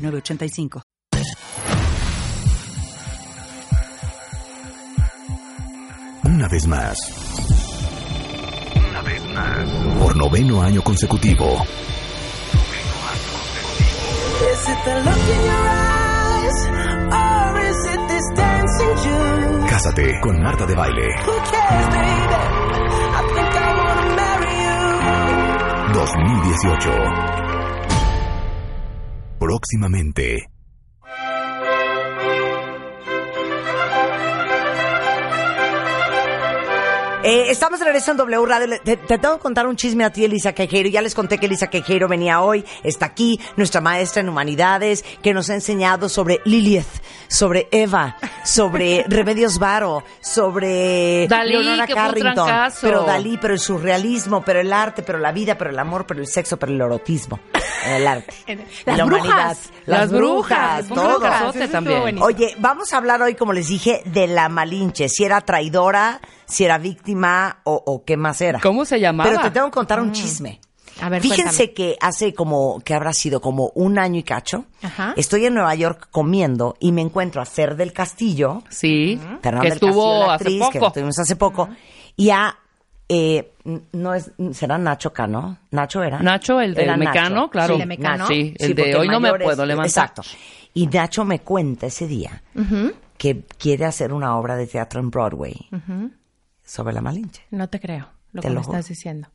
906985. Una vez más. Una vez más. Por noveno año consecutivo. Is it the look in your eyes? Or is it this dancing June? Cásate con Marta de Baile. Who cares, baby? I think I wanna marry you. 2018. Próximamente. Eh, estamos de regreso en W Radio. Te, te tengo que contar un chisme a ti, Elisa Quejeiro. Ya les conté que Elisa Quejeiro venía hoy, está aquí, nuestra maestra en humanidades, que nos ha enseñado sobre Lilith, sobre Eva, sobre Remedios Varo, sobre Dalí, Leonora que fue un Carrington. Pero Dalí, pero el surrealismo, pero el arte, pero la vida, pero el amor, pero el sexo, pero el erotismo. El arte. Las la brujas. humanidad. Las, Las brujas, todo. también. Oye, vamos a hablar hoy, como les dije, de la Malinche. Si era traidora, si era víctima o, o qué más era. ¿Cómo se llamaba? Pero te tengo que contar un chisme. A ver, Fíjense que hace como, que habrá sido como un año y cacho, Ajá. estoy en Nueva York comiendo y me encuentro a Fer del Castillo, Sí, Fernanda que del Castillo, estuvo la hace actriz, que poco. tuvimos hace poco, y a, eh, no es, será Nacho Cano, Nacho era. Nacho, el del Mecano, Nacho. claro. Sí, de Mecano. Sí, el de hoy no me es- puedo levantar. Exacto. Y Nacho me cuenta ese día que quiere hacer una obra de teatro en Broadway sobre la Malinche. No te creo lo Te que lo me juro. estás diciendo.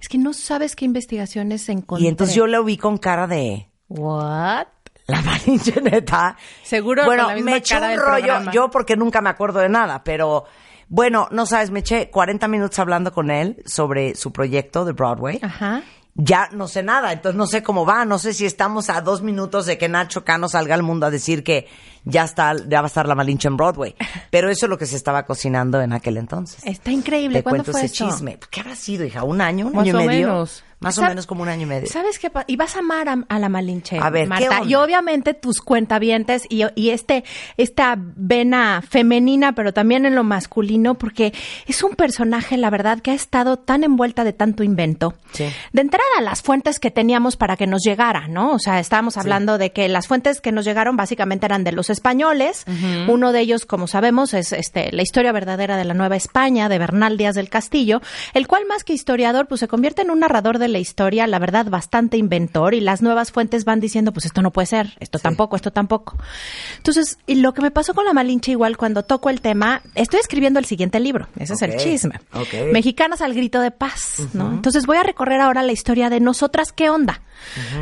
Es que no sabes qué investigaciones encontré. Y entonces yo lo vi con cara de What? la Malinche neta. Seguro Bueno, con la misma me eché cara un del rollo, programa. yo porque nunca me acuerdo de nada, pero bueno, no sabes, me eché 40 minutos hablando con él sobre su proyecto de Broadway. Ajá. Ya no sé nada, entonces no sé cómo va, no sé si estamos a dos minutos de que Nacho Cano salga al mundo a decir que ya está, ya va a estar la Malinche en Broadway. Pero eso es lo que se estaba cocinando en aquel entonces. Está increíble. Te ¿Cuándo cuento fue ese chisme. ¿Qué habrá sido, hija? ¿Un año? ¿Un Más año o y medio? menos. Más o menos como un año y medio. ¿Sabes qué? Y vas a amar a, a la Malinche, A ver, ¿qué Marta. onda? Y obviamente tus cuentavientes y, y este, esta vena femenina, pero también en lo masculino, porque es un personaje, la verdad, que ha estado tan envuelta de tanto invento. Sí. De entrada, las fuentes que teníamos para que nos llegara, ¿no? O sea, estábamos hablando de que las fuentes que nos llegaron básicamente eran de los españoles. Uno de ellos, como sabemos, es este, la historia verdadera de la Nueva España, de Bernal Díaz del Castillo, el cual más que historiador, pues se convierte en un narrador de la historia, la verdad, bastante inventor, y las nuevas fuentes van diciendo, pues esto no puede ser, esto tampoco, esto tampoco. Entonces, y lo que me pasó con la Malinche igual cuando toco el tema, estoy escribiendo el siguiente libro, ese es el chisme. Mexicanas al grito de paz, ¿no? Entonces voy a recorrer ahora la historia de nosotras, ¿qué onda?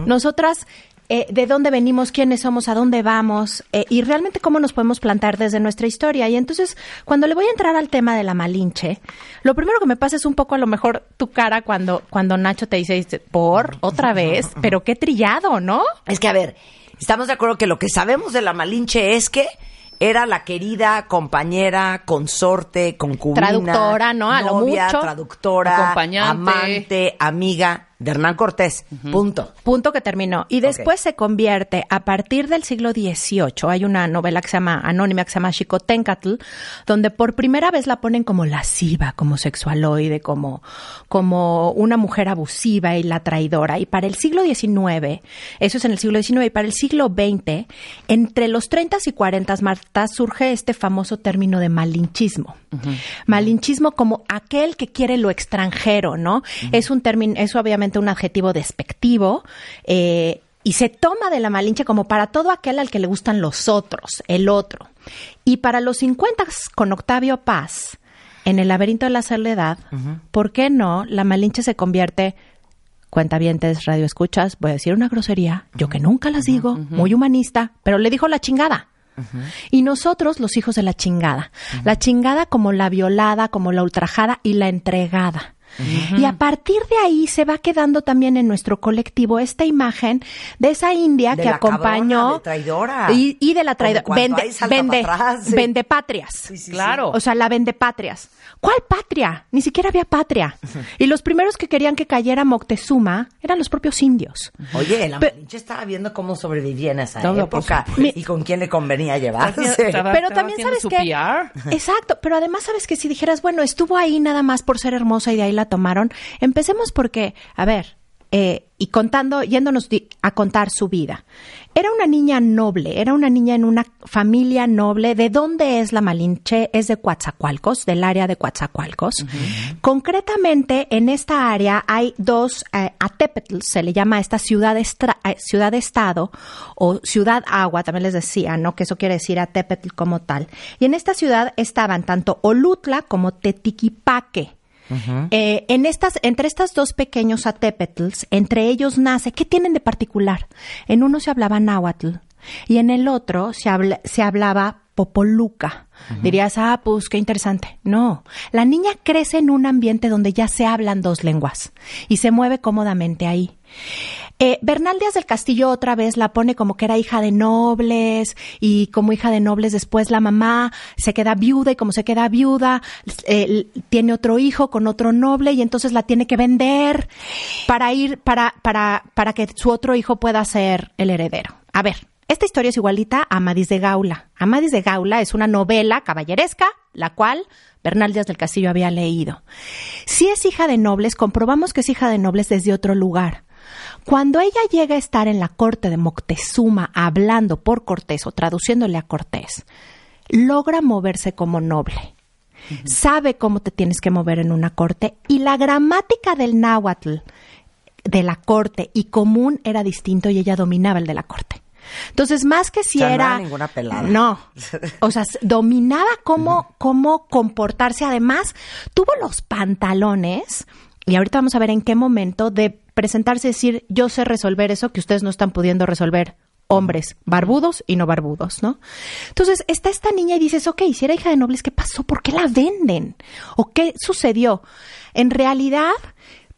Nosotras, eh, ¿de dónde venimos? ¿Quiénes somos? ¿A dónde vamos? Eh, y realmente cómo nos podemos plantar desde nuestra historia. Y entonces, cuando le voy a entrar al tema de la Malinche, lo primero que me pasa es un poco a lo mejor tu cara cuando, cuando Nacho te dice, por, otra vez, pero qué trillado, ¿no? Es que, a ver, estamos de acuerdo que lo que sabemos de la Malinche es que era la querida compañera, consorte, concubina, Traductora, ¿no? A lo novia, mucho. traductora, Acompañante. amante, amiga de Hernán Cortés. Punto. Punto que terminó. Y después se convierte, a partir del siglo XVIII, hay una novela que se llama, anónima, que se llama Xicoténcatl, donde por primera vez la ponen como lasciva, como sexualoide, como, como una mujer abusiva y la traidora. Y para el siglo XIX, eso es en el siglo XIX, y para el siglo XX, entre los 30 y 40, Marta, surge este famoso término de malinchismo. Malinchismo como aquel que quiere lo extranjero, ¿no? Es un término, es obviamente un adjetivo despectivo, eh, y se toma de la malinche como para todo aquel al que le gustan los otros, el otro. Y para los 50 con Octavio Paz, en el laberinto de la soledad, ¿por qué no la malinche se convierte cuentavientes, radio escuchas, voy a decir una grosería, yo que nunca las digo, muy humanista, pero le dijo la chingada. Y nosotros, los hijos de la chingada. La chingada como la violada, como la ultrajada y la entregada. Y a partir de ahí se va quedando también en nuestro colectivo esta imagen de esa india De que la acompañó cabrona, de traidora. y, y de la traidora Como vende hay vende, atrás, sí. vende patrias. Sí, sí, Claro. O sea, la vende patrias. ¿Cuál patria? Ni siquiera había patria. Y los primeros que querían que cayera Moctezuma eran los propios indios. Oye, la Pe- Malinche estaba viendo cómo sobrevivía en esa época y con quién le convenía llevarse. Estaba- pero estaba también sabes que PR. exacto pero además sabes que si dijeras bueno estuvo ahí nada más por ser hermosa y de ahí la tomaron. Empecemos porque a ver eh, y contando yéndonos a contar su vida. Era una niña noble era una niña en una familia noble. De dónde es la Malinche es de Coatzacoalcos del área de Coatzacoalcos. Concretamente en esta área hay dos eh, Atepetl se le llama a esta ciudad estra- eh, ciudad estado o ciudad agua también les decía no que eso quiere decir Atepetl como tal. Y en esta ciudad estaban tanto Olutla como Tetiquipaque eh, en estas, entre estas dos pequeños atepetls, entre ellos nace, ¿qué tienen de particular? En uno se hablaba náhuatl y en el otro se, habla- se hablaba popoluca. Dirías, ah, pues qué interesante. No, la niña crece en un ambiente donde ya se hablan dos lenguas y se mueve cómodamente ahí. Eh, Bernal Díaz del Castillo otra vez la pone como que era hija de nobles y como hija de nobles después la mamá se queda viuda y como se queda viuda eh, tiene otro hijo con otro noble y entonces la tiene que vender para ir para para para que su otro hijo pueda ser el heredero. A ver, esta historia es igualita a Amadís de Gaula. Amadís de Gaula es una novela caballeresca, la cual Bernal Díaz del Castillo había leído. Si es hija de nobles, comprobamos que es hija de nobles desde otro lugar. Cuando ella llega a estar en la corte de Moctezuma hablando por Cortés o traduciéndole a Cortés, logra moverse como noble. Sabe cómo te tienes que mover en una corte y la gramática del náhuatl de la corte y común era distinto y ella dominaba el de la corte. Entonces, más que si O sea, no era... era ninguna pelada. No. O sea, dominaba cómo, cómo comportarse. Además, tuvo los pantalones, y ahorita vamos a ver en qué momento, de presentarse y decir, yo sé resolver eso que ustedes no están pudiendo resolver. Hombres, barbudos y no barbudos, ¿no? Entonces, está esta niña y dices, ok, si era hija de nobles, ¿qué pasó? ¿Por qué la venden? ¿O qué sucedió? En realidad,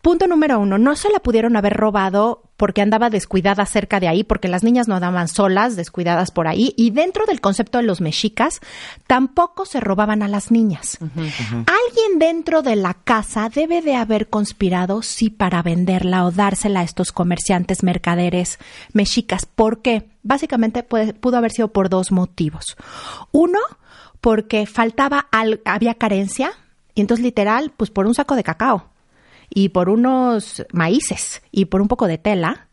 Punto número uno, no se la pudieron haber robado porque andaba descuidada cerca de ahí, porque las niñas no andaban solas, descuidadas por ahí, y dentro del concepto de los mexicas, tampoco se robaban a las niñas. Alguien dentro de la casa debe de haber conspirado, sí, para venderla o dársela a estos comerciantes mercaderes mexicas. ¿Por qué? Básicamente puede- pudo haber sido por dos motivos. Uno, porque faltaba, al- había carencia, y entonces literal, pues por un saco de cacao y por unos maíces y por un poco de tela.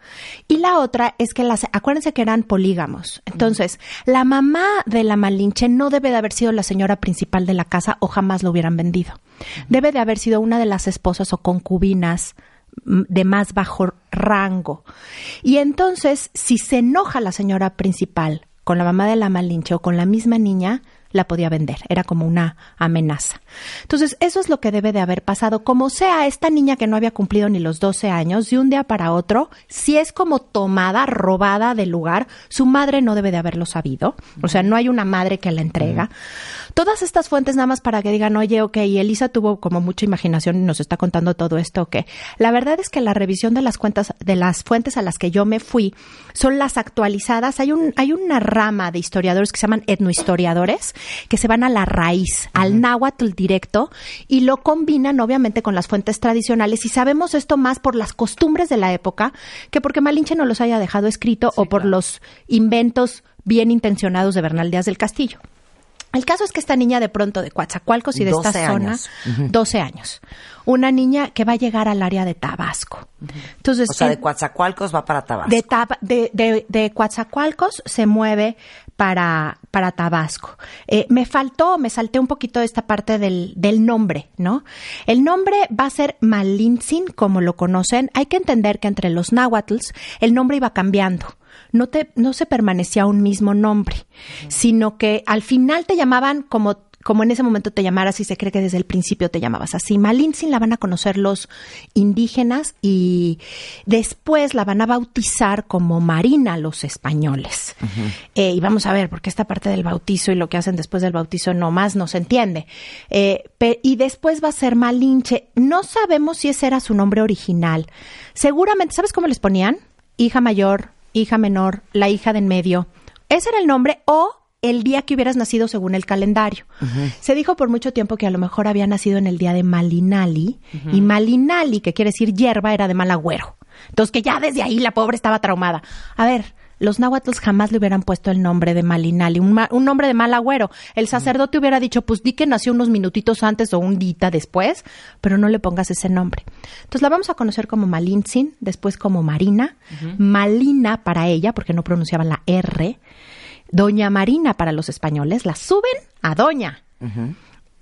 Y la otra es que las, acuérdense que eran polígamos. Entonces, la mamá de la Malinche no debe de haber sido la señora principal de la casa o jamás lo hubieran vendido. Debe de haber sido una de las esposas o concubinas mm, de más bajo rango. Y entonces, si se enoja la señora principal con la mamá de la Malinche o con la misma niña, la podía vender. Era como una amenaza. Entonces, eso es lo que debe de haber pasado. Como sea, esta niña que no había cumplido ni los 12 años, de un día para otro, si es como tomada, robada del lugar, su madre no debe de haberlo sabido. O sea, no hay una madre que la entrega. Todas estas fuentes nada más para que digan, oye, ok, y Elisa tuvo como mucha imaginación y nos está contando todo esto, ok. La verdad es que la revisión de las cuentas, de las fuentes a las que yo me fui, son las actualizadas. Hay un, hay una rama de historiadores que se llaman etnohistoriadores, que se van a la raíz, al náhuatl directo, y lo combinan obviamente con las fuentes tradicionales. Y sabemos esto más por las costumbres de la época que porque Malinche no los haya dejado escrito o por los inventos bien intencionados de Bernal Díaz del Castillo. El caso es que esta niña de pronto de Coatzacoalcos y de esta 12 zona, años. 12 años, una niña que va a llegar al área de Tabasco. Entonces, O sea, de Coatzacoalcos va para Tabasco. de, Taba- de, de, de Coatzacoalcos se mueve para, para Tabasco. Eh, me faltó, me salté un poquito esta parte del, del nombre, ¿no? El nombre va a ser Malintzin, como lo conocen. Hay que entender que entre los náhuatls el nombre iba cambiando. No, te, no se permanecía un mismo nombre, sino que al final te llamaban como como en ese momento te llamaras y se cree que desde el principio te llamabas así. Malintzin la van a conocer los indígenas y después la van a bautizar como Marina los españoles. Eh, y vamos a ver, porque esta parte del bautizo y lo que hacen después del bautizo no más no se entiende. Eh, y después va a ser Malinche. No sabemos si ese era su nombre original. Seguramente, ¿sabes cómo les ponían? Hija mayor, hija menor, la hija de en medio. Ese era el nombre o el día que hubieras nacido según el calendario. Se dijo por mucho tiempo que a lo mejor había nacido en el día de Malinali y Malinali, que quiere decir hierba, era de mal agüero. Entonces que ya desde ahí la pobre estaba traumada. A ver, los náhuatls jamás le hubieran puesto el nombre de Malinali, un, ma- un nombre de mal agüero. El sacerdote hubiera dicho, pues di que nació unos minutitos antes o un dita después, pero no le pongas ese nombre. Entonces la vamos a conocer como Malintzin, después como Marina, Malina para ella, porque no pronunciaban la R, Doña Marina para los españoles, la suben a Doña.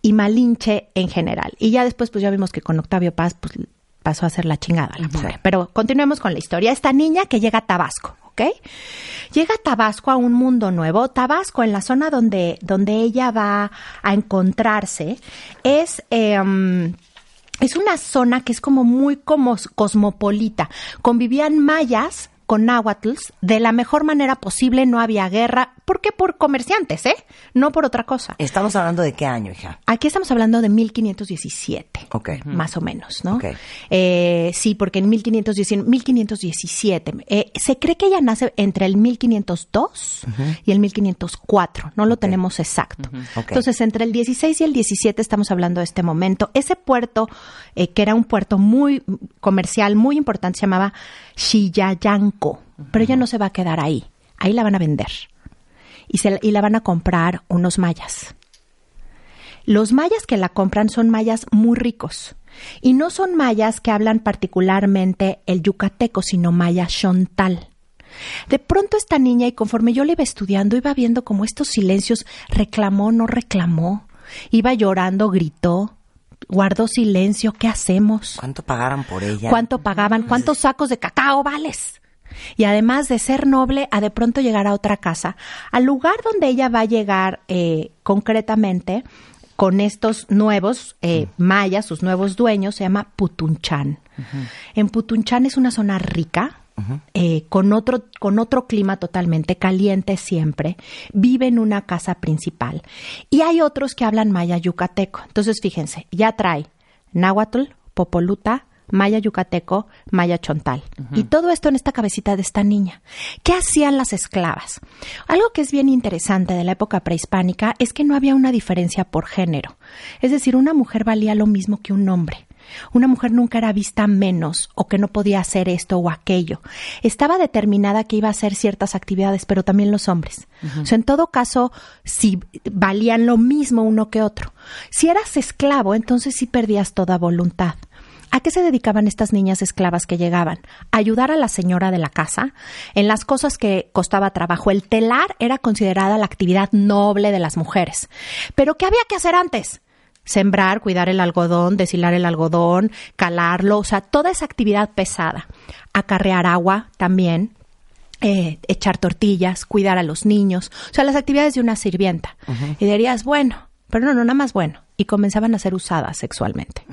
Y Malinche en general. Y ya después, pues ya vimos que con Octavio Paz, pues pasó a ser la chingada, la pobre. Pero continuemos con la historia. Esta niña que llega a Tabasco, Llega a Tabasco a un mundo nuevo. Tabasco, en la zona donde, donde ella va a encontrarse, es... em, es una zona que es como muy como cosmopolita. Convivían mayas con náhuatls de la mejor manera posible, no había guerra. ¿Por qué? Por comerciantes, ¿eh? No por otra cosa. Estamos hablando de qué año, hija. Aquí estamos hablando de 1517. Ok. Más o menos, ¿no? Ok. Eh, sí, porque en 1517, 1517 eh, se cree que ella nace entre el 1502 y el 1504. No lo tenemos exacto. Ok. Entonces, entre el 16 y el 17 estamos hablando de este momento. Ese puerto, eh, que era un puerto muy comercial, muy importante, se llamaba Pero ella no se va a quedar ahí. Ahí la van a vender. Y, se, la- y la van a comprar unos mayas. Los mayas que la compran son mayas muy ricos. Y no son mayas que hablan particularmente el yucateco, sino maya chontal. De pronto esta niña, y conforme yo le iba estudiando, iba viendo como estos silencios, reclamó, no reclamó, iba llorando, gritó, guardó silencio, ¿qué hacemos? ¿Cuánto pagaron por ella? ¿Cuánto pagaban? ¿Cuántos sacos de cacao vales? Y además de ser noble, a de pronto llegar a otra casa, al lugar donde ella va a llegar eh, concretamente con estos nuevos eh, mayas, sus nuevos dueños, se llama Putunchán. En Putunchán es una zona rica, eh, con, otro, con otro clima totalmente caliente siempre, vive en una casa principal. Y hay otros que hablan maya yucateco. Entonces, fíjense, ya trae náhuatl, popoluta, maya yucateco, maya chontal. Y todo esto en esta cabecita de esta niña. ¿Qué hacían las esclavas? Algo que es bien interesante de la época prehispánica es que no había una diferencia por género. Es decir, una mujer valía lo mismo que un hombre. Una mujer nunca era vista menos o que no podía hacer esto o aquello. Estaba determinada que iba a hacer ciertas actividades, pero también los hombres. O sea, en todo caso, si valían lo mismo uno que otro. Si eras esclavo, entonces sí perdías toda voluntad. ¿A qué se dedicaban estas niñas esclavas que llegaban? Ayudar a la señora de la casa en las cosas que costaba trabajo. El telar era considerada la actividad noble de las mujeres. Pero ¿qué había que hacer antes? Sembrar, cuidar el algodón, deshilar el algodón, calarlo, o sea, toda esa actividad pesada. Acarrear agua también, eh, echar tortillas, cuidar a los niños, o sea, las actividades de una sirvienta. Y dirías, bueno, pero no, no, nada más bueno. Y comenzaban a ser usadas sexualmente.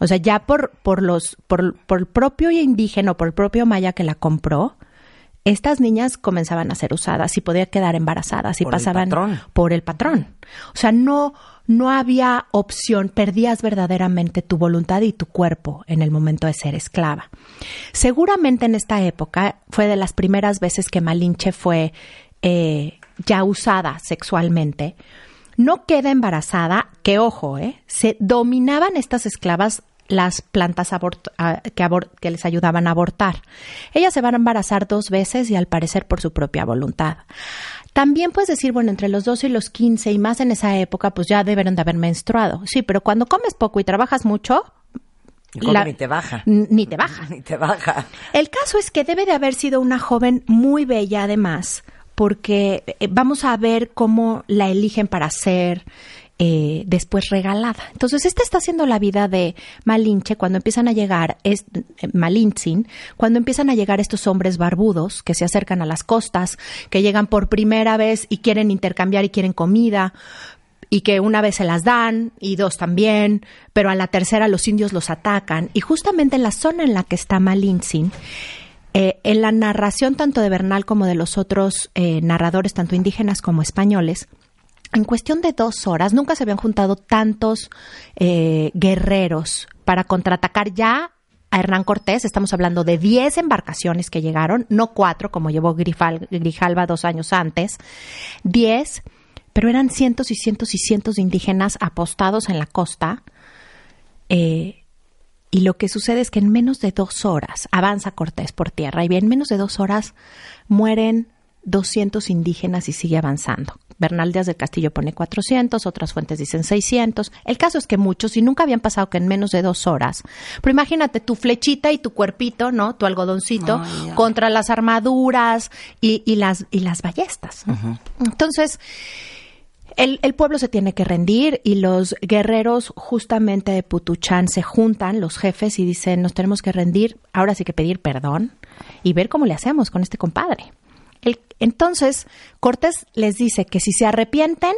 O sea, ya por, por los, por, por el propio indígena o por el propio maya que la compró, estas niñas comenzaban a ser usadas y podían quedar embarazadas y Por pasaban por el patrón. O sea, no, no había opción, perdías verdaderamente tu voluntad y tu cuerpo en el momento de ser esclava. Seguramente en esta época fue de las primeras veces que Malinche fue eh, ya usada sexualmente. No queda embarazada, que ojo, ¿eh? Se dominaban estas esclavas las plantas que, que les ayudaban a abortar. Ellas se van a embarazar dos veces y al parecer por su propia voluntad. También puedes decir, bueno, entre los 12 y los 15 y más en esa época, pues ya debieron de haber menstruado. Sí, pero cuando comes poco y trabajas mucho, la- ni te baja. ni te baja. Ni te baja. El caso es que debe de haber sido una joven muy bella además, porque eh, vamos a ver cómo la eligen para ser eh, después regalada. Entonces, esta está haciendo la vida de Malinche cuando empiezan a llegar, eh, Malintzin, cuando empiezan a llegar estos hombres barbudos que se acercan a las costas, que llegan por primera vez y quieren intercambiar y quieren comida. y que una vez se las dan y dos también, pero a la tercera los indios los atacan. Y justamente en la zona en la que está Malintzin, eh, en la narración tanto de Bernal como de los otros eh, narradores, tanto indígenas como españoles, en cuestión de dos horas nunca se habían juntado tantos eh, guerreros para contraatacar ya a Hernán Cortés. Estamos hablando de 10 embarcaciones que llegaron, no cuatro como llevó Grifal- Grijalva dos años antes, 10, pero eran cientos y cientos y cientos de indígenas apostados en la costa. Eh, y lo que sucede es que en menos de dos horas avanza Cortés por tierra y en menos de dos horas mueren 200 indígenas y sigue avanzando. Bernal Díaz del Castillo pone 400, otras fuentes dicen 600. El caso es que muchos, y nunca habían pasado que en menos de dos horas. Pero imagínate tu flechita y tu cuerpito, ¿no? Tu algodoncito contra las armaduras y, y las, y las ballestas. Entonces, el, el pueblo se tiene que rendir y los guerreros justamente de Putuchán se juntan, los jefes, y dicen, nos tenemos que rendir, ahora sí que pedir perdón y ver cómo le hacemos con este compadre. El- entonces, Cortés les dice que si se arrepienten,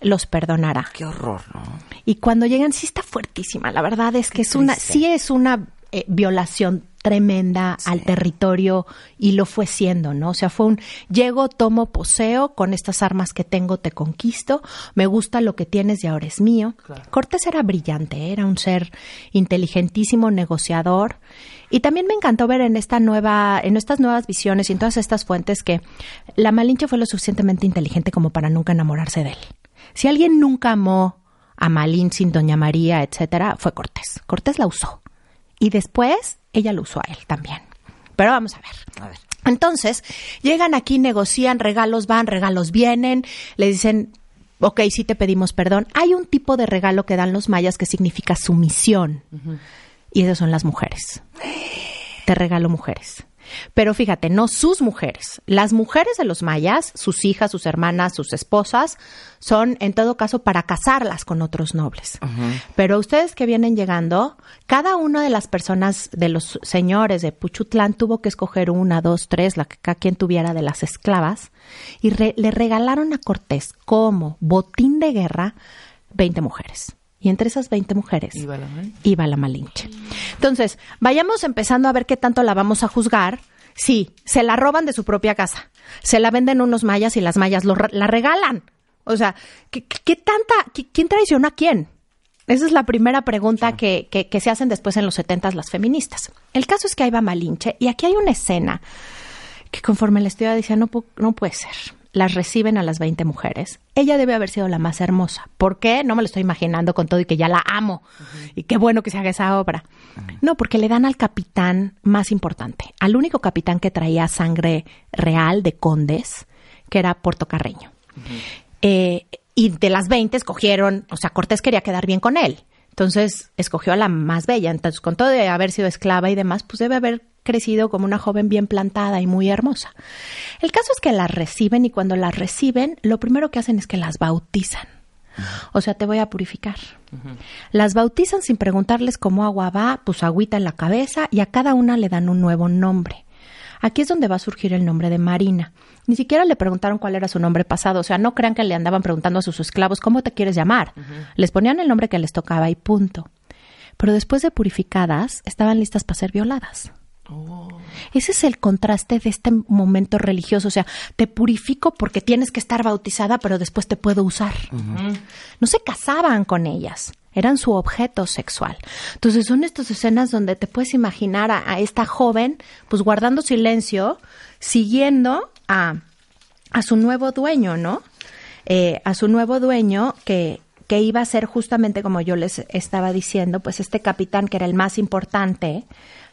los perdonará. Qué horror, ¿no? Y cuando llegan, sí está fuertísima. La verdad es que es una, sí es una eh, violación tremenda al territorio y lo fue siendo, ¿no? O sea, fue un llego, tomo, poseo, con estas armas que tengo te conquisto, me gusta lo que tienes y ahora es mío. Cortés era brillante, era un ser inteligentísimo, negociador. Y también me encantó ver en esta nueva, en estas nuevas visiones y en todas estas fuentes que la Malinche fue lo suficientemente inteligente como para nunca enamorarse de él. Si alguien nunca amó a Malintzin, Doña María, etcétera, fue Cortés. Cortés la usó. Y después ella lo usó a él también. Pero vamos a ver. A ver. Entonces, llegan aquí, negocian, regalos van, regalos vienen, le dicen, ok, sí te pedimos perdón. Hay un tipo de regalo que dan los mayas que significa sumisión. Y esas son las mujeres. Te regalo mujeres. Pero fíjate, no sus mujeres. Las mujeres de los mayas, sus hijas, sus hermanas, sus esposas, son en todo caso para casarlas con otros nobles. Pero ustedes que vienen llegando, cada una de las personas de los señores de Puchutlán tuvo que escoger una, dos, tres, la que cada quien tuviera de las esclavas, y re- le regalaron a Cortés como botín de guerra 20 mujeres. Y entre esas 20 mujeres iba la Malinche. Entonces, vayamos empezando a ver qué tanto la vamos a juzgar. Sí, se la roban de su propia casa. Se la venden unos mayas y las mayas lo la regalan. O sea, ¿qué, qué- tanta, qué- quién traiciona a quién? Esa es la primera pregunta que, que- que se hacen después en los setentas las feministas. El caso es que ahí va Malinche y aquí hay una escena que conforme le estoy diciendo, no, no puede ser. Las reciben a las 20 mujeres. Ella debe haber sido la más hermosa. ¿Por qué? No me lo estoy imaginando con todo y que ya la amo. Y qué bueno que se haga esa obra. No, porque le dan al capitán más importante, al único capitán que traía sangre real de condes, que era Portocarreño. Eh, y de las 20 escogieron, o sea, Cortés quería quedar bien con él. Entonces escogió a la más bella. Entonces, con todo de haber sido esclava y demás, pues debe haber crecido como una joven bien plantada y muy hermosa. El caso es que las reciben y cuando las reciben, lo primero que hacen es que las bautizan. O sea, te voy a purificar. Las bautizan sin preguntarles cómo agua va, pues agüita en la cabeza y a cada una le dan un nuevo nombre. Aquí es donde va a surgir el nombre de Marina. Ni siquiera le preguntaron cuál era su nombre pasado. O sea, no crean que le andaban preguntando a sus esclavos cómo te quieres llamar. Les ponían el nombre que les tocaba y punto. Pero después de purificadas, estaban listas para ser violadas. Ese es el contraste de este momento religioso. O sea, te purifico porque tienes que estar bautizada, pero después te puedo usar. No se casaban con ellas. Eran su objeto sexual. Entonces son estas escenas donde te puedes imaginar a, a esta joven, pues guardando silencio, siguiendo a, a su nuevo dueño, ¿no? Eh, a su nuevo dueño que, que iba a ser justamente como yo les estaba diciendo, pues este capitán que era el más importante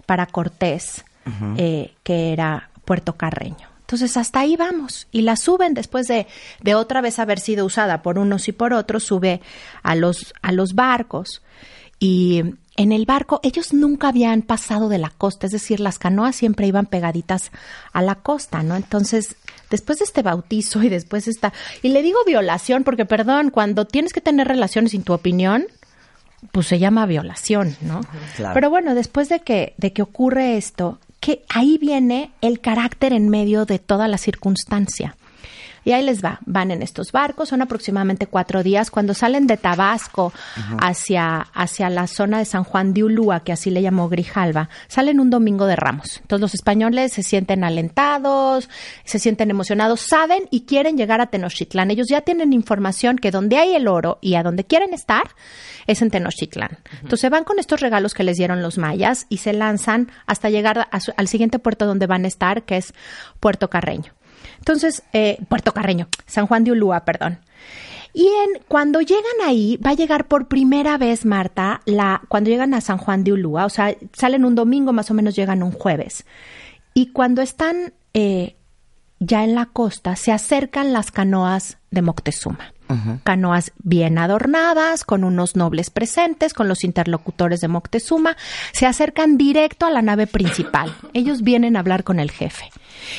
para Cortés, eh, que era Puerto Carreño. Entonces hasta ahí vamos y la suben después de, de otra vez haber sido usada por unos y por otros, sube a los, a los barcos y en el barco ellos nunca habían pasado de la costa, es decir, las canoas siempre iban pegaditas a la costa, ¿no? Entonces, después de este bautizo y después de esta, y le digo violación porque, perdón, cuando tienes que tener relaciones sin tu opinión, pues se llama violación, ¿no? Claro. Pero bueno, después de que, de que ocurre esto, que ahí viene el carácter en medio de toda la circunstancia. Y ahí les va, van en estos barcos, son aproximadamente cuatro días. Cuando salen de Tabasco hacia, hacia la zona de San Juan de Ulúa, que así le llamó Grijalva, salen un domingo de ramos. Entonces los españoles se sienten alentados, se sienten emocionados, saben y quieren llegar a Tenochtitlán. Ellos ya tienen información que donde hay el oro y a donde quieren estar es en Tenochtitlán. Entonces van con estos regalos que les dieron los mayas y se lanzan hasta llegar su- al siguiente puerto donde van a estar, que es Puerto Carreño. Entonces, eh, Puerto Carreño, San Juan de Ulúa, perdón. Y en, cuando llegan ahí, va a llegar por primera vez, Marta, la, cuando llegan a San Juan de Ulúa, o sea, salen un domingo, más o menos llegan un jueves. Y cuando están eh, ya en la costa, se acercan las canoas de Moctezuma. Canoas bien adornadas, con unos nobles presentes, con los interlocutores de Moctezuma. Se acercan directo a la nave principal. Ellos vienen a hablar con el jefe.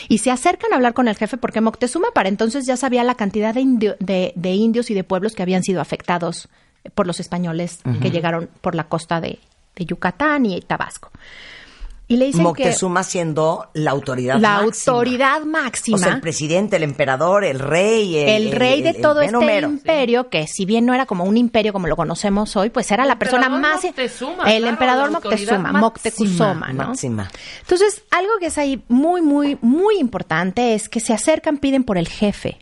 Y se acercan a hablar con el jefe porque Moctezuma para entonces ya sabía la cantidad de, indio- de- de indios y de pueblos que habían sido afectados por los españoles que llegaron por la costa de, de Yucatán y Tabasco. Y le dicen Moctezuma siendo la autoridad que la máxima. autoridad máxima O sea, el presidente, el emperador, el rey. el rey de el- el todo este mero. imperio, que si bien no era como un imperio como lo conocemos hoy, pues era la persona emperador más... Moctezuma, el claro, emperador Moctezuma, máxima. Moctezuma, ¿no? Máxima. Entonces, algo que es ahí muy, muy, muy importante es que se acercan, piden por el jefe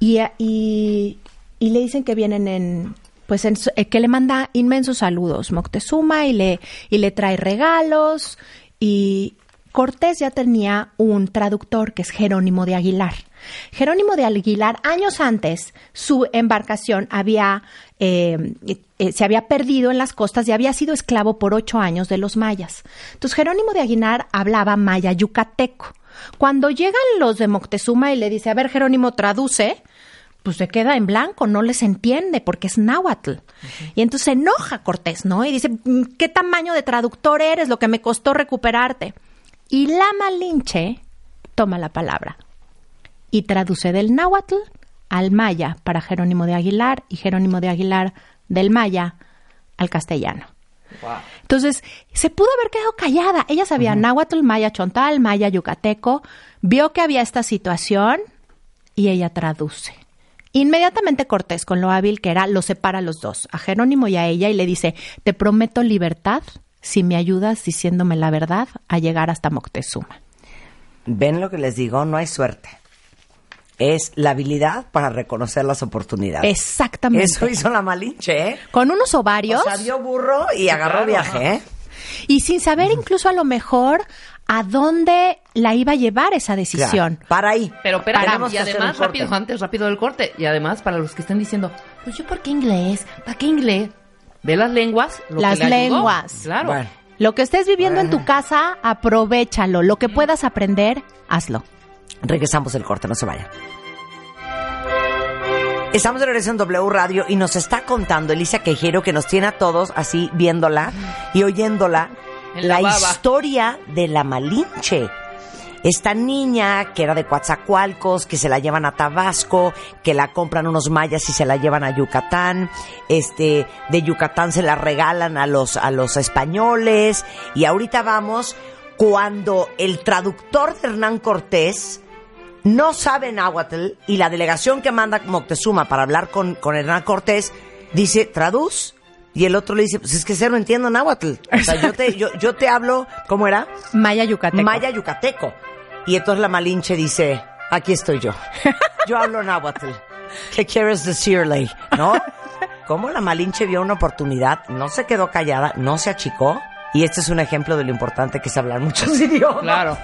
y, y, y le dicen que vienen en, pues, en eh, que le manda inmensos saludos Moctezuma y le, y le trae regalos y Cortés ya tenía un traductor que es Jerónimo de Aguilar. Jerónimo de Aguilar, años antes, su embarcación había, eh, eh, se había perdido en las costas y había sido esclavo por ocho años de los mayas. Entonces, Jerónimo de Aguilar hablaba maya yucateco. Cuando llegan los de Moctezuma y le dice, a ver, Jerónimo, traduce, pues se queda en blanco, no les entiende porque es náhuatl. Y entonces se enoja Cortés, ¿no? Y dice, "Mm, ¿qué tamaño de traductor eres? Lo que me costó recuperarte. Y la Malinche toma la palabra y traduce del náhuatl al maya para Jerónimo de Aguilar y Jerónimo de Aguilar del maya al castellano. Entonces, se pudo haber quedado callada. Ella sabía náhuatl, maya chontal, maya yucateco, vio que había esta situación y ella traduce. Inmediatamente Cortés, con lo hábil que era, los separa a los dos, a Jerónimo y a ella, y le dice, te prometo libertad si me ayudas diciéndome la verdad a llegar hasta Moctezuma. ¿Ven lo que les digo? No hay suerte. Es la habilidad para reconocer las oportunidades. Exactamente. Eso hizo la Malinche, ¿eh? Con unos ovarios O sea, dio burro y agarró claro, viaje, ¿eh? Y sin saber incluso a lo mejor a dónde la iba a llevar esa decisión. Claro. Para ahí. Pero espera, y que además, rápido, antes, rápido del corte. Y además, para los que estén diciendo, pues yo, ¿por qué inglés? ¿Para qué inglés? Ve las lenguas. lo que Las le ayudó. lenguas. Claro. Bueno. Lo que estés viviendo en tu casa, aprovechalo. Lo que puedas aprender, hazlo. Regresamos del corte, no se vayan. Estamos de regreso en W Radio y nos está contando Elisa Quejero que nos tiene a todos así viéndola y oyéndola En la, la historia de la Malinche. Esta niña que era de Coatzacoalcos, que se la llevan a Tabasco, que la compran unos mayas y se la llevan a Yucatán, este, de Yucatán se la regalan a los, a los españoles, y ahorita vamos cuando el traductor de Hernán Cortés no sabe náhuatl y la delegación que manda Moctezuma para hablar con, con Hernán Cortés dice, traduz. Y el otro le dice, pues es que se no entiendo náhuatl. O sea, yo te, yo, yo te hablo, ¿cómo era? Maya Yucateco. Maya yucateco. Y entonces la Malinche dice, aquí estoy yo. Yo hablo náhuatl. ¿Qué quieres decirle? ¿No? Como la Malinche vio una oportunidad, no se quedó callada, no se achicó. Y este es un ejemplo de lo importante que es hablar muchos idiomas. Claro.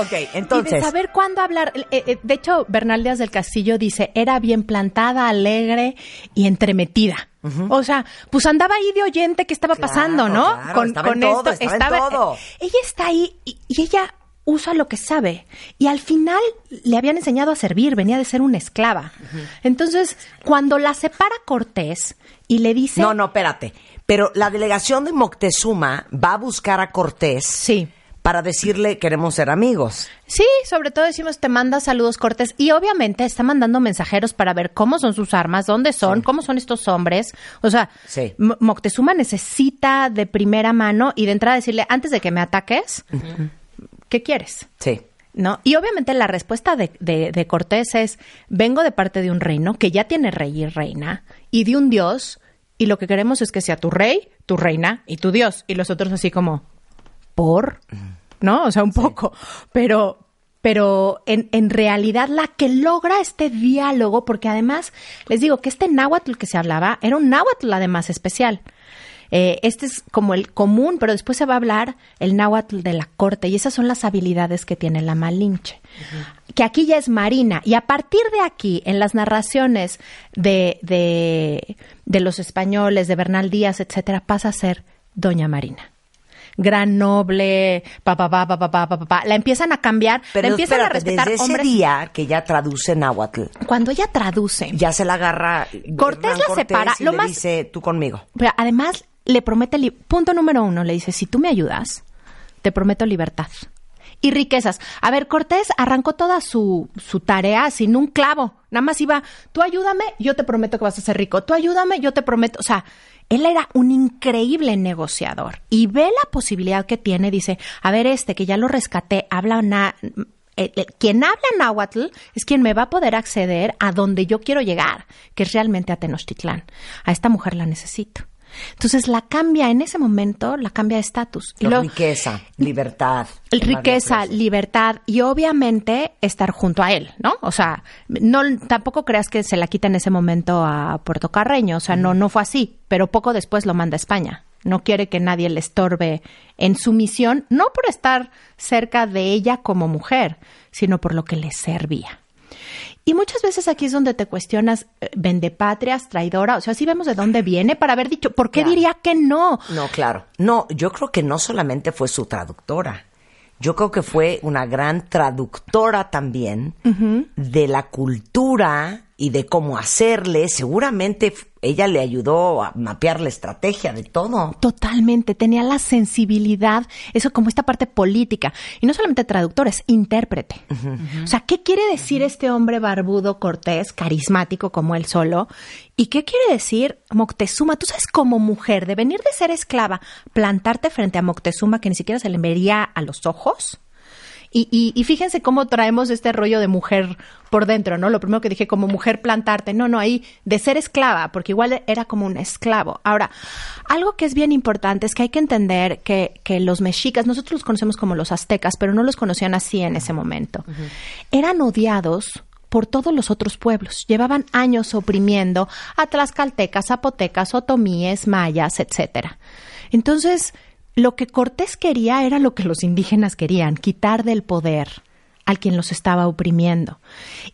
Ok, Y de entonces. saber cuándo hablar. Eh, eh, de hecho, Bernal Díaz del Castillo dice, era bien plantada, alegre y entremetida. O sea, pues andaba ahí de oyente que estaba Claro, pasando, ¿no? claro, estaba en todo, estaba en todo. eh, ella está ahí y, y ella usa lo que sabe. Y al final le habían enseñado a servir, venía de ser una esclava. Entonces, cuando la separa Cortés y le dice... No, no, espérate. Pero la delegación de Moctezuma va a buscar a Cortés Sí. Para decirle queremos ser amigos. Sí, sobre todo decimos te manda saludos cortes y obviamente está mandando mensajeros para ver cómo son sus armas, dónde son, cómo son estos hombres. O sea, Sí. Moctezuma necesita de primera mano y de entrada decirle antes de que me ataques, ¿qué quieres? Sí. ¿No? Y obviamente la respuesta de, de, de Cortés es, vengo de parte de un reino que ya tiene rey y reina, y de un dios, y lo que queremos es que sea tu rey, tu reina y tu dios. Y los otros así como, ¿por? ¿No? O sea, un poco. Pero, pero en, en realidad la que logra este diálogo, porque además les digo que este náhuatl que se hablaba era un náhuatl además especial. Eh, este es como el común, pero después se va a hablar el náhuatl de la corte y esas son las habilidades que tiene la Malinche. Que aquí ya es Marina y a partir de aquí, en las narraciones de, de, de los españoles, de Bernal Díaz, etcétera, pasa a ser Doña Marina gran noble, pa pa pa pa pa pa pa, pa. la empiezan a cambiar, Pero la empiezan a respetar desde hombres. ese día que ya traduce náhuatl, Cuando ella traduce, ya se la agarra Cortés Hernán la separa, y lo le más- dice tú conmigo. Pero además le promete, li- punto número uno, le dice, si tú me ayudas, te prometo libertad. Y riquezas. A ver, Cortés arrancó toda su, su tarea sin un clavo. Nada más iba, tú ayúdame, yo te prometo que vas a ser rico. Tú ayúdame, yo te prometo. O sea, él era un increíble negociador. Y ve la posibilidad que tiene, dice, a ver, este que ya lo rescaté, habla na- eh, eh, quien habla náhuatl es quien me va a poder acceder a donde yo quiero llegar, que es realmente a Tenochtitlán. A esta mujer la necesito. Entonces la cambia en ese momento, la cambia de estatus. Riqueza, libertad. riqueza, libertad y obviamente estar junto a él, ¿no? O sea, no tampoco creas que se la quita en ese momento a Puerto Carreño, o sea, no no fue así, pero poco después lo manda a España. No quiere que nadie le estorbe en su misión, no por estar cerca de ella como mujer, sino por lo que le servía. Y muchas veces aquí es donde te cuestionas, eh, vendepatrias, traidora, o sea, sí vemos de dónde viene para haber dicho, ¿por qué Claro. diría que no? No, claro. No, yo creo que no solamente fue su traductora. Yo creo que fue una gran traductora también de la cultura y de cómo hacerle. Seguramente ella le ayudó a mapear la estrategia de todo. Totalmente, tenía la sensibilidad, eso como esta parte política. Y no solamente traductor, es intérprete. O sea, ¿qué quiere decir este hombre barbudo, cortés, carismático como él solo? ¿Y qué quiere decir Moctezuma? Tú sabes, como mujer, de venir de ser esclava, plantarte frente a Moctezuma que ni siquiera se le vería a los ojos. Y, y, y fíjense cómo traemos este rollo de mujer por dentro, ¿no? Lo primero que dije, como mujer plantarte. No, no, ahí de ser esclava, porque igual era como un esclavo. Ahora, algo que es bien importante es que hay que entender que, que los mexicas, nosotros los conocemos como los aztecas, pero no los conocían así en ese momento. Eran odiados por todos los otros pueblos. Llevaban años oprimiendo a tlaxcaltecas, zapotecas, otomíes, mayas, etcétera. Entonces, lo que Cortés quería era lo que los indígenas querían, quitar del poder al quien los estaba oprimiendo.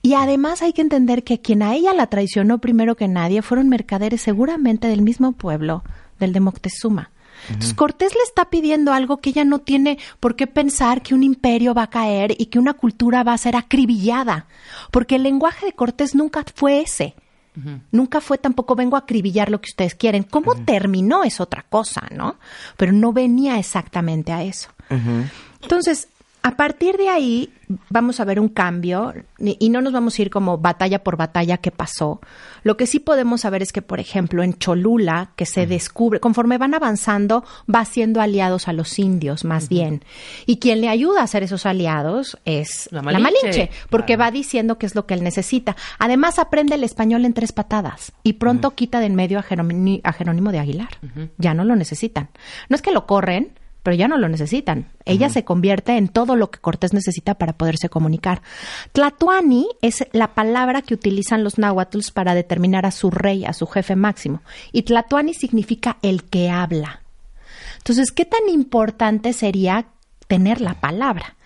Y además hay que entender que quien a ella la traicionó primero que nadie fueron mercaderes seguramente del mismo pueblo, del de Moctezuma. Entonces Cortés le está pidiendo algo que ella no tiene por qué pensar que un imperio va a caer y que una cultura va a ser acribillada, porque el lenguaje de Cortés nunca fue ese. Nunca fue tampoco vengo a acribillar lo que ustedes quieren. ¿Cómo terminó es otra cosa, no? Pero no venía exactamente a eso. Entonces, a partir de ahí vamos a ver un cambio y no nos vamos a ir como batalla por batalla que pasó. Lo que sí podemos saber es que, por ejemplo, en Cholula, que se descubre, conforme van avanzando, va haciendo aliados a los indios, más bien. Y quien le ayuda a hacer esos aliados es La la Malinche. Porque va diciendo qué es lo que él necesita. Además, aprende el español en tres patadas y pronto quita de en medio a Jerónimo de Aguilar. Ya no lo necesitan. No es que lo corren, pero ya no lo necesitan. Ella se convierte en todo lo que Cortés necesita para poderse comunicar. Tlatuani es la palabra que utilizan los náhuatls para determinar a su rey, a su jefe máximo. Y Tlatuani significa el que habla. Entonces, ¿qué tan importante sería tener la palabra?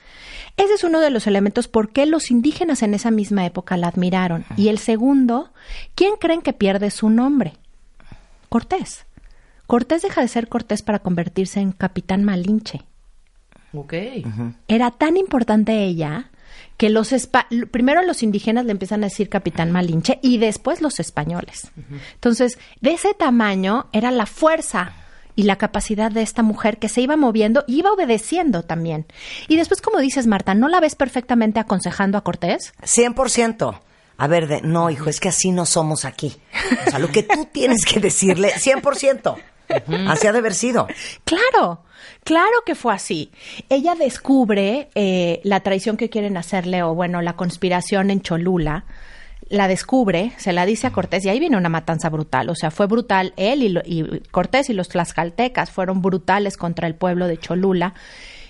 Ese es uno de los elementos por qué los indígenas en esa misma época la admiraron. Y el segundo, ¿quién creen que pierde su nombre? Cortés. Cortés deja de ser Cortés para convertirse en capitán Malinche. Ok. Era tan importante ella que los primero los indígenas le empiezan a decir capitán Malinche y después los españoles. Entonces, de ese tamaño era la fuerza y la capacidad de esta mujer que se iba moviendo y iba obedeciendo también. Y después, como dices, Marta, ¿no la ves perfectamente aconsejando a Cortés? 100%. A ver, de, no, hijo, es que así no somos aquí. O sea, lo que tú tienes que decirle, 100%. Así ha de haber sido. Claro, claro que fue así. Ella descubre eh, la traición que quieren hacerle, o bueno, la conspiración en Cholula. La descubre, se la dice a Cortés, y ahí viene una matanza brutal. O sea, fue brutal él y, lo- y Cortés y los tlaxcaltecas fueron brutales contra el pueblo de Cholula.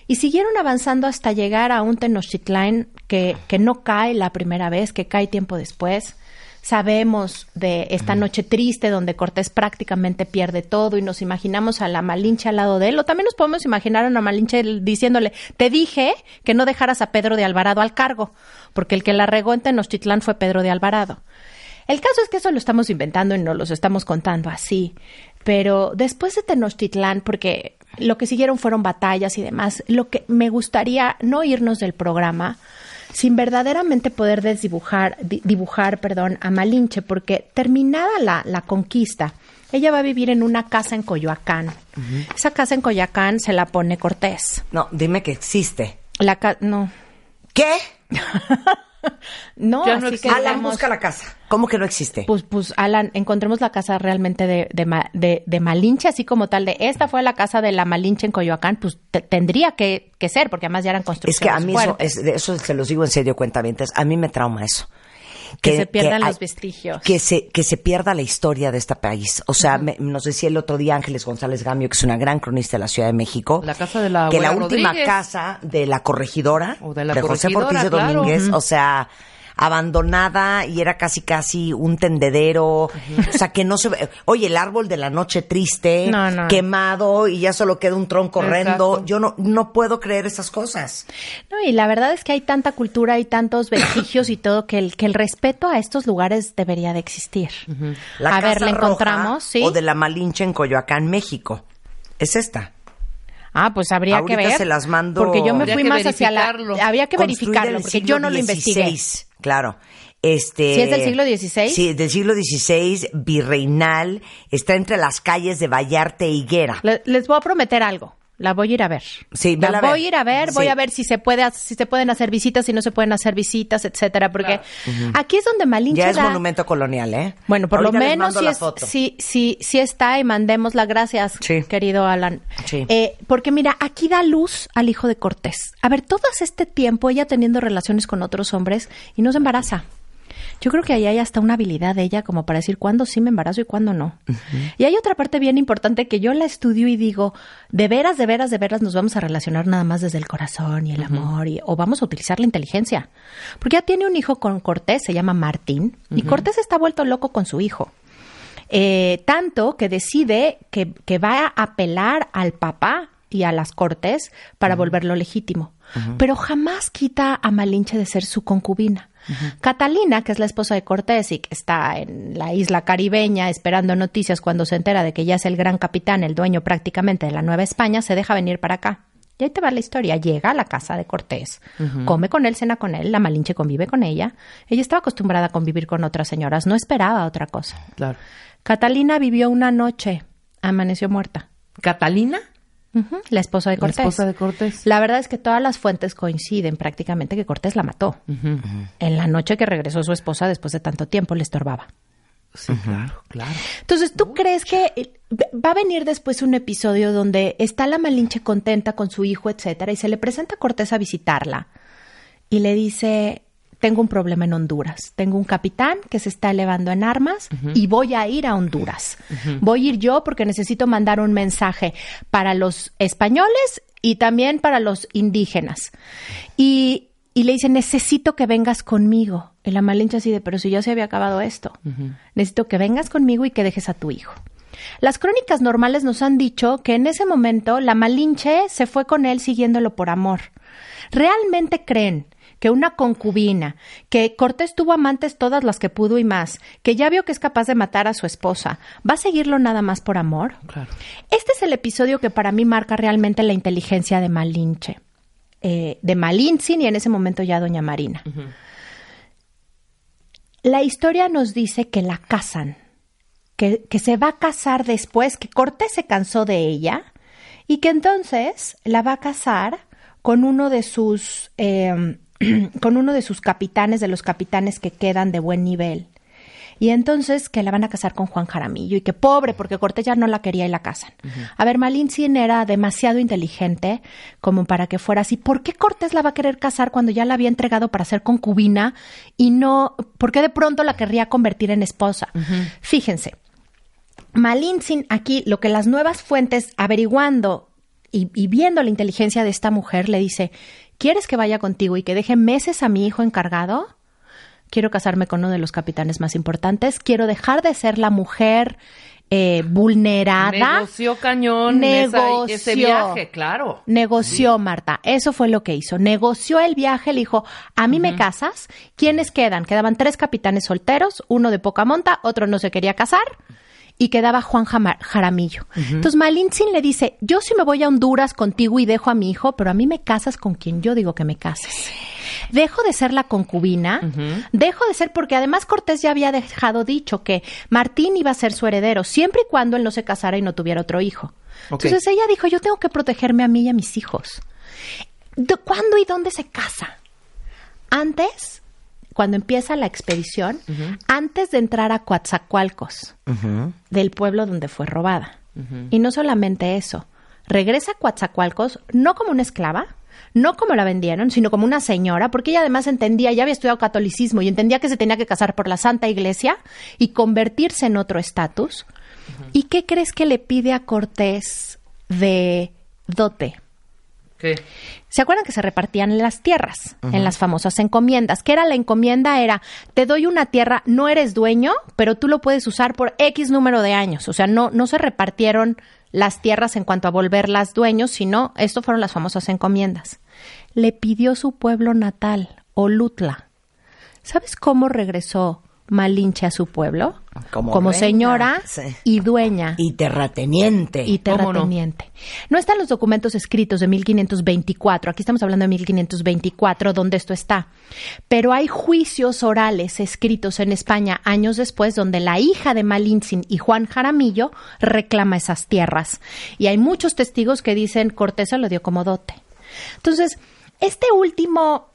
Y siguieron avanzando hasta llegar a un Tenochtitlán que, que no cae la primera vez, que cae tiempo después. Sabemos de esta noche triste donde Cortés prácticamente pierde todo y nos imaginamos a la Malinche al lado de él. O también nos podemos imaginar a la Malinche diciéndole, te dije que no dejaras a Pedro de Alvarado al cargo, porque el que la regó en Tenochtitlán fue Pedro de Alvarado. El caso es que eso lo estamos inventando y no los estamos contando así. Pero después de Tenochtitlán, porque lo que siguieron fueron batallas y demás, lo que me gustaría no irnos del programa sin verdaderamente poder desdibujar, di- dibujar, perdón, a Malinche, porque terminada la, la conquista, ella va a vivir en una casa en Coyoacán. Esa casa en Coyoacán se la pone Cortés. No, dime que existe. La ca- no, ¿Qué? no, así que Alan, digamos- busca la casa. ¿Cómo que no existe? Pues, pues, Alan, encontremos la casa realmente de, de, de- de Malinche, así como tal de esta fue la casa de la Malinche en Coyoacán, pues te- tendría que, que ser, porque además ya eran es construcciones que a mí eso, es, de eso se los digo en serio, cuentavientes. A mí me trauma eso. Que se pierdan los vestigios. Que se, que se pierda la historia de este país. O sea, me- nos decía el otro día Ángeles González Gamio, que es una gran cronista de la Ciudad de México. La casa de la Que la última Rodríguez. casa de la corregidora, O de la José corregidora, Ortiz de claro. Domínguez, o sea, abandonada y era casi casi un tendedero, o sea que no se ve, oye, el árbol de la noche triste, No, no. quemado y ya solo queda un tronco horrendo, Exacto. yo no, no puedo creer esas cosas. No, y la verdad es que hay tanta cultura y tantos vestigios y todo que el, que el respeto a estos lugares debería de existir. La a ver, Casa la Roja encontramos, ¿sí? O de la Malinche en Coyoacán, México. Es esta. Ah, pues habría Ahorita que ver. se las mando- Porque yo me Habría fui más hacia la... Había que verificarlo, porque yo no lo investigué. Claro. Este, ¿Sí es del siglo XVI? Sí, del siglo XVI, virreinal, está entre las calles de Vallarta e Higuera. Le- les voy a prometer algo. La voy a ir a ver. Sí, la a voy a ir a ver, voy Sí. a ver si se puede, si se pueden hacer visitas, si no se pueden hacer visitas, etcétera, porque aquí es donde Malinche Ya es da- monumento colonial, ¿eh? Bueno, por Ahorita lo menos la es- sí, sí está y mandémosla. Gracias, Sí. querido Alan. Sí. Eh, porque mira, aquí da luz al hijo de Cortés. A ver, todo este tiempo ella teniendo relaciones con otros hombres y no se embaraza. Yo creo que ahí hay hasta una habilidad de ella como para decir cuándo sí me embarazo y cuándo no. Y hay otra parte bien importante que yo la estudio y digo, de veras, de veras, de veras nos vamos a relacionar nada más desde el corazón y el amor y, o vamos a utilizar la inteligencia. Porque ya tiene un hijo con Cortés, se llama Martín, y Cortés está vuelto loco con su hijo. Eh, tanto que decide que, que va a apelar al papá y a las cortes para volverlo legítimo. Pero jamás quita a Malinche de ser su concubina. Catalina, que es la esposa de Cortés y que está en la isla caribeña esperando noticias cuando se entera de que ya es el gran capitán, el dueño prácticamente de la Nueva España, se deja venir para acá. Y ahí te va la historia. Llega a la casa de Cortés, come con él, cena con él, la Malinche convive con ella. Ella estaba acostumbrada a convivir con otras señoras, no esperaba otra cosa. Claro. Catalina vivió una noche, amaneció muerta. ¿Catalina? La esposa de La Cortés. esposa de Cortés. La verdad es que todas las fuentes coinciden prácticamente que Cortés la mató. En la noche que regresó su esposa después de tanto tiempo le estorbaba. Sí, claro, claro. Entonces, ¿tú crees que va a venir después un episodio donde está la Malinche contenta con su hijo, etcétera, y se le presenta a Cortés a visitarla y le dice, tengo un problema en Honduras, tengo un capitán que se está elevando en armas y voy a ir a Honduras. Voy a ir yo porque necesito mandar un mensaje para los españoles y también para los indígenas. Y, y le dice, necesito que vengas conmigo. Y la Malinche así de, pero si ya se había acabado esto. Necesito que vengas conmigo y que dejes a tu hijo. Las crónicas normales nos han dicho que en ese momento la Malinche se fue con él siguiéndolo por amor. ¿Realmente creen que una concubina, que Cortés tuvo amantes todas las que pudo y más, que ya vio que es capaz de matar a su esposa, va a seguirlo nada más por amor? Claro. Este es el episodio que para mí marca realmente la inteligencia de Malinche, eh, de Malintzin y en ese momento ya Doña Marina. La historia nos dice que la casan, que, que se va a casar después, que Cortés se cansó de ella y que entonces la va a casar con uno de sus eh, con uno de sus capitanes, de los capitanes que quedan de buen nivel. Y entonces que la van a casar con Juan Jaramillo y que pobre, porque Cortés ya no la quería y la casan. A ver, Malintzin era demasiado inteligente como para que fuera así. ¿Por qué Cortés la va a querer casar cuando ya la había entregado para ser concubina y no, por qué de pronto la querría convertir en esposa? Fíjense, Malintzin aquí, lo que las nuevas fuentes averiguando y, y viendo la inteligencia de esta mujer le dice, ¿quieres que vaya contigo y que deje meses a mi hijo encargado? Quiero casarme con uno de los capitanes más importantes, quiero dejar de ser la mujer eh, vulnerada. Negoció cañón esa- ese Negoció. viaje, claro. Negoció, Marta. Eso fue lo que hizo. Negoció el viaje, le dijo, a mí me casas. ¿Quiénes quedan? Quedaban tres capitanes solteros, uno de poca monta, otro no se quería casar. Y quedaba Juan Jaramillo. Entonces Malintzin le dice, yo sí me voy a Honduras contigo y dejo a mi hijo, pero a mí me casas con quien yo digo que me cases. Dejo de ser la concubina, dejo de ser, porque además Cortés ya había dejado dicho que Martín iba a ser su heredero, siempre y cuando él no se casara y no tuviera otro hijo. Entonces ella dijo, yo tengo que protegerme a mí y a mis hijos. ¿De ¿Cuándo y dónde se casa? Antes, cuando empieza la expedición, antes de entrar a Coatzacoalcos, del pueblo donde fue robada. Y no solamente eso, regresa a Coatzacoalcos no como una esclava, no como la vendieron, sino como una señora, porque ella además entendía, ya había estudiado catolicismo y entendía que se tenía que casar por la Santa Iglesia y convertirse en otro estatus. ¿Y qué crees que le pide a Cortés de dote? ¿Qué? ¿Se acuerdan que se repartían las tierras en las famosas encomiendas? ¿Qué era la encomienda? Era, te doy una tierra, no eres dueño, pero tú lo puedes usar por X número de años. O sea, no, no se repartieron las tierras en cuanto a volverlas dueños, sino, esto fueron las famosas encomiendas. Le pidió su pueblo natal, Olutla. ¿Sabes cómo regresó Malinche a su pueblo? Como reina, señora sí. y dueña Y terrateniente. y terrateniente. No? están los documentos escritos de 1524, aquí estamos hablando de 1524, donde esto está, pero hay juicios orales escritos en España años después donde la hija de Malintzin y Juan Jaramillo reclama esas tierras. Y hay muchos testigos que dicen Cortés se lo dio como dote. Entonces, este último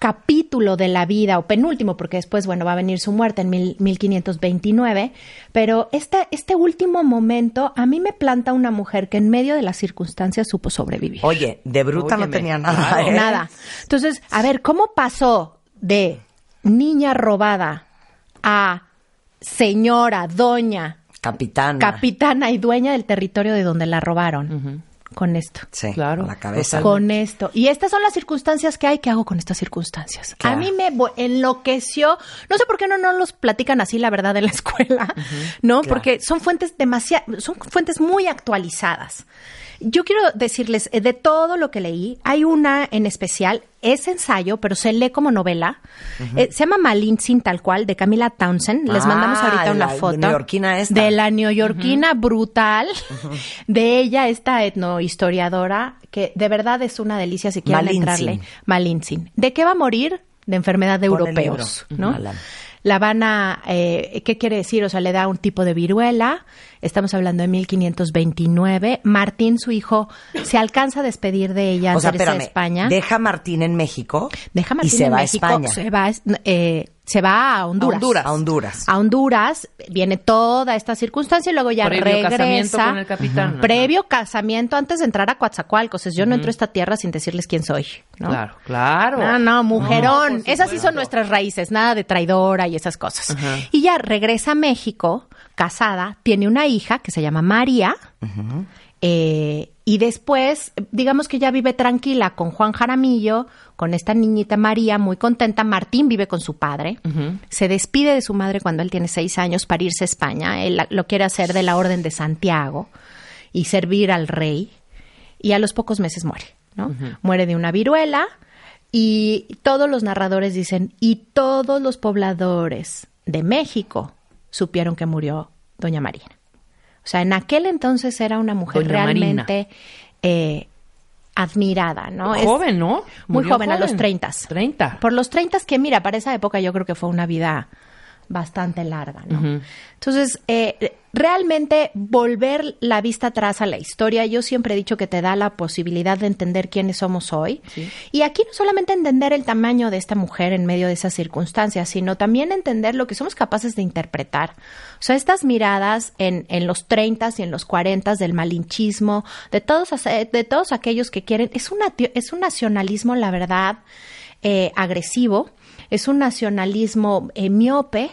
capítulo de la vida, o penúltimo, porque después, bueno, va a venir su muerte en mil- 1529, pero este, este último momento a mí me planta una mujer que en medio de las circunstancias supo sobrevivir. Oye, de bruta no tenía nada, claro. ¿eh? Nada. Entonces, a ver, ¿cómo pasó de niña robada a señora, doña, Capitana. capitana y dueña del territorio de donde la robaron? Con esto. Sí, Claro. a la cabeza. Con esto. Y estas son las circunstancias que hay. ¿Qué hago con estas circunstancias? Claro. A mí me enloqueció. No sé por qué no, no los platican así, la verdad, en la escuela, ¿no? Claro. Porque son fuentes demasiado, son fuentes muy actualizadas. Yo quiero decirles, eh, de todo lo que leí, hay una en especial, es ensayo, pero se lee como novela. Eh, se llama Malintzin, tal cual, de Camila Townsend. Les Ah, mandamos ahorita una la foto. neoyorquina esta. De la neoyorquina brutal. De ella, esta etnohistoriadora, que de verdad es una delicia si quieren Malintzin. entrarle. Malintzin. ¿De qué va a morir? De enfermedad de europeos. ¿no? La van a, eh, ¿qué quiere decir? O sea, le da un tipo de viruela. Estamos hablando de 1529. Martín, su hijo, se alcanza a despedir de ella O sea, antes de a. España. Deja a Martín en México. Deja a Martín y se en va México, a España. Se va, eh, se va a Honduras. Honduras. A Honduras. A Honduras viene toda esta circunstancia y luego ya Previo regresa. casamiento con el capitán. Previo casamiento antes de entrar a Coatzacoalcos. Es, Yo no entro a esta tierra sin decirles quién soy. ¿no? Claro, claro. No, no, mujerón. No, esas sí son nuestras raíces, nada de traidora y esas cosas. Y ya regresa a México, casada, tiene una hija que se llama María. eh, y después, digamos que ya vive tranquila con Juan Jaramillo, con esta niñita María, muy contenta. Martín vive con su padre. Se despide de su madre cuando él tiene seis años para irse a España. Él lo quiere hacer de la Orden de Santiago y servir al rey. Y a los pocos meses muere, ¿no? Muere de una viruela. Y todos los narradores dicen, y todos los pobladores de México supieron que murió Doña Marina. O sea, en aquel entonces era una mujer Doña realmente eh, admirada, ¿no? Joven, ¿no? Muy Murió joven, a los joven. 30. 30. Por los 30 que, mira, para esa época yo creo que fue una vida bastante larga, ¿no? Entonces, eh, realmente volver la vista atrás a la historia, yo siempre he dicho que te da la posibilidad de entender quiénes somos hoy. Y aquí no solamente entender el tamaño de esta mujer en medio de esas circunstancias, sino también entender lo que somos capaces de interpretar. O sea, estas miradas en, en los 30 y en los 40 del malinchismo, de todos, de todos aquellos que quieren, es, una, es un nacionalismo, la verdad, eh, agresivo, es un nacionalismo eh, miope,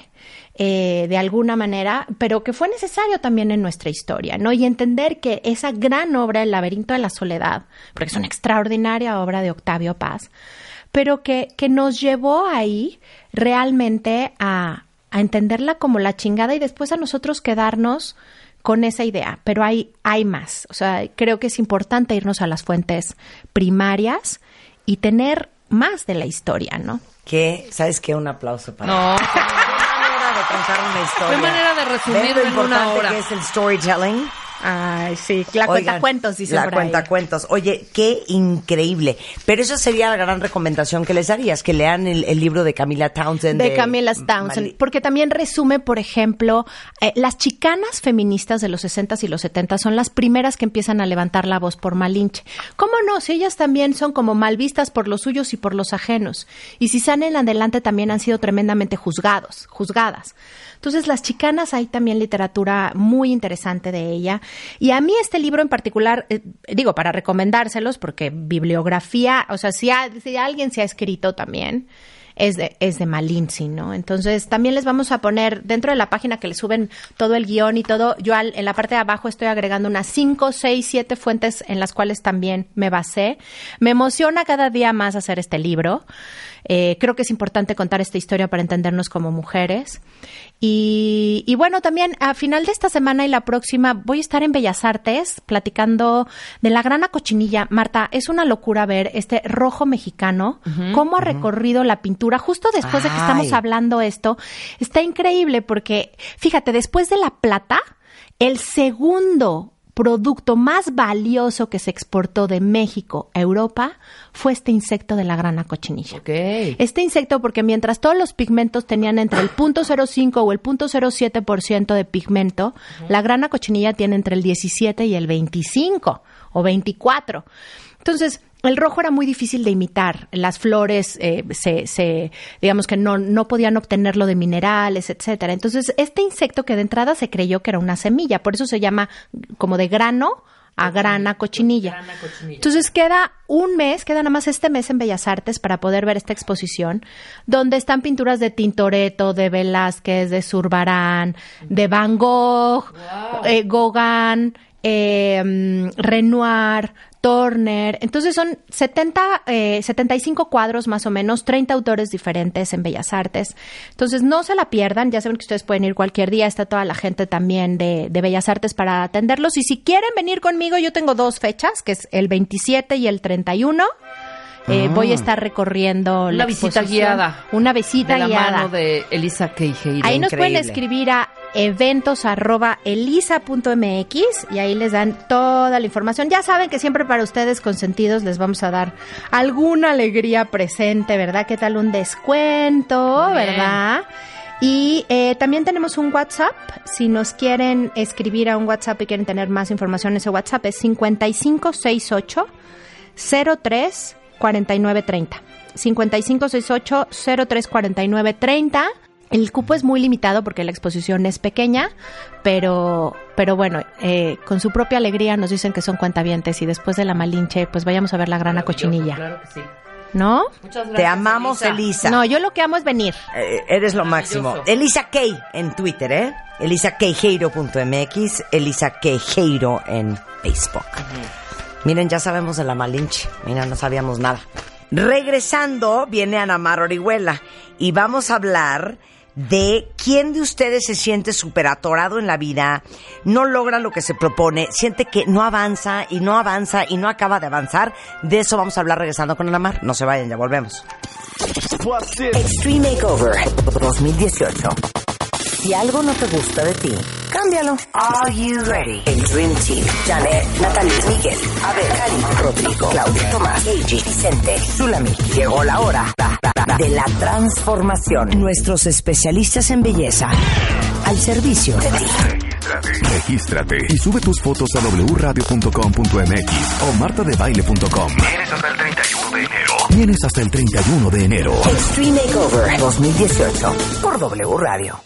eh, de alguna manera, pero que fue necesario también en nuestra historia, ¿no? Y entender que esa gran obra, El laberinto de la soledad, porque es una extraordinaria obra de Octavio Paz, pero que, que nos llevó ahí realmente a, a entenderla como la chingada y después a nosotros quedarnos con esa idea, pero hay, hay más. O sea, creo que es importante irnos a las fuentes primarias y tener más de la historia, ¿no? Que, ¿sabes qué? Un aplauso para No. de contar una historia. Qué manera de resumirlo ¿Ves lo en una hora. que es el storytelling? Ay, sí, la Oigan, cuenta cuentos, dice La cuenta cuentos. Oye, qué increíble. Pero esa sería la gran recomendación que les darías, que lean el, el libro de Camila Townsend. de Camila Townsend, Mali- porque también resume, por ejemplo, eh, las chicanas feministas de los 60s y los 70 son las primeras que empiezan a levantar la voz por Malinche. ¿Cómo no? Si ellas también son como mal vistas por los suyos y por los ajenos. Y si salen adelante también han sido tremendamente juzgados, juzgadas. Entonces, las chicanas hay también literatura muy interesante de ella. Y a mí este libro en particular, eh, digo, para recomendárselos, porque bibliografía, o sea, si, ha- si alguien se ha escrito también, es de, es de Malinzi, ¿no? Entonces, también les vamos a poner dentro de la página que les suben todo el guion y todo, yo al- en la parte de abajo estoy agregando unas 5, 6, 7 fuentes en las cuales también me basé. Me emociona cada día más hacer este libro. Eh, creo que es importante contar esta historia para entendernos como mujeres. Y, y bueno, también a final de esta semana y la próxima voy a estar en Bellas Artes platicando de la grana cochinilla. Marta, es una locura ver este rojo mexicano, cómo ha recorrido la pintura justo después de que estamos hablando esto. Está increíble porque, fíjate, después de la plata, el segundo producto más valioso que se exportó de México a Europa fue este insecto de la grana cochinilla. Este insecto, porque mientras todos los pigmentos tenían entre el 0.05 o el 0.07% de pigmento, la grana cochinilla tiene entre el 17 y el 25 o 24. Entonces, el rojo era muy difícil de imitar. Las flores eh, se, se- digamos que no, no podían obtenerlo de minerales, etcétera. Entonces, este insecto que de entrada se creyó que era una semilla, por eso se llama como de grano a grana cochinilla. Grana cochinilla. Entonces queda un mes, queda nada más este mes en Bellas Artes para poder ver esta exposición, donde están pinturas de Tintoretto, de Velázquez, de Zurbarán, de Van Gogh, eh, Gauguin, eh, Renoir, Turner. Entonces son 70, eh, 75 cuadros más o menos, 30 autores diferentes en Bellas Artes. Entonces no se la pierdan, ya saben que ustedes pueden ir cualquier día, está toda la gente también de, de Bellas Artes para atenderlos. Y si quieren venir conmigo, yo tengo dos fechas, que es el 27 y el 31. Eh, Voy a estar recorriendo Una la visita guiada. Una visita de la guiada. mano de Elisa Queijeiro. Ahí nos pueden escribir a eventos arroba elisa.mx y ahí les dan toda la información. Ya saben que siempre para ustedes consentidos les vamos a dar alguna alegría presente, ¿verdad? ¿Qué tal un descuento, Bien. verdad? Y eh, también tenemos un WhatsApp. Si nos quieren escribir a un WhatsApp y quieren tener más información, ese WhatsApp es 5568 03 4930. 5568 03 4930. El cupo es muy limitado porque la exposición es pequeña, pero, pero bueno, eh, con su propia alegría nos dicen que son cuentavientes y después de la Malinche, pues vayamos a ver la grana cochinilla, Claro que sí. ¿no? Muchas gracias. Te amamos, Elisa. No, yo lo que amo es venir. Eh, eres lo máximo. Elisa Kay en Twitter, ¿eh? ElisaKeijeiro.mx, Elisa Queijeiro en Facebook. Miren, ya sabemos de la Malinche. Mira, no sabíamos nada. Regresando, viene Ana Mar Orihuela y vamos a hablar de quién de ustedes se siente súper atorado en la vida, no logra lo que se propone, siente que no avanza y no avanza y no acaba de avanzar. De eso vamos a hablar regresando con Ana Mar. No se vayan, ya volvemos. Extreme Makeover 2018. Si algo no te gusta de ti, cámbialo. Are you ready? El Dream Team. Janet, Natalie, Miguel, Abel, Karim, Rodrigo, Claudia, Tomás, Eiji, Vicente, Zulami. Llegó la hora. De la transformación. Nuestros especialistas en belleza al servicio de ti. Regístrate y sube tus fotos a wradio.com.mx o martadebaile.com. Tienes hasta el 31 de enero. Tienes hasta el 31 de enero. Extreme Makeover 2018 por W Radio.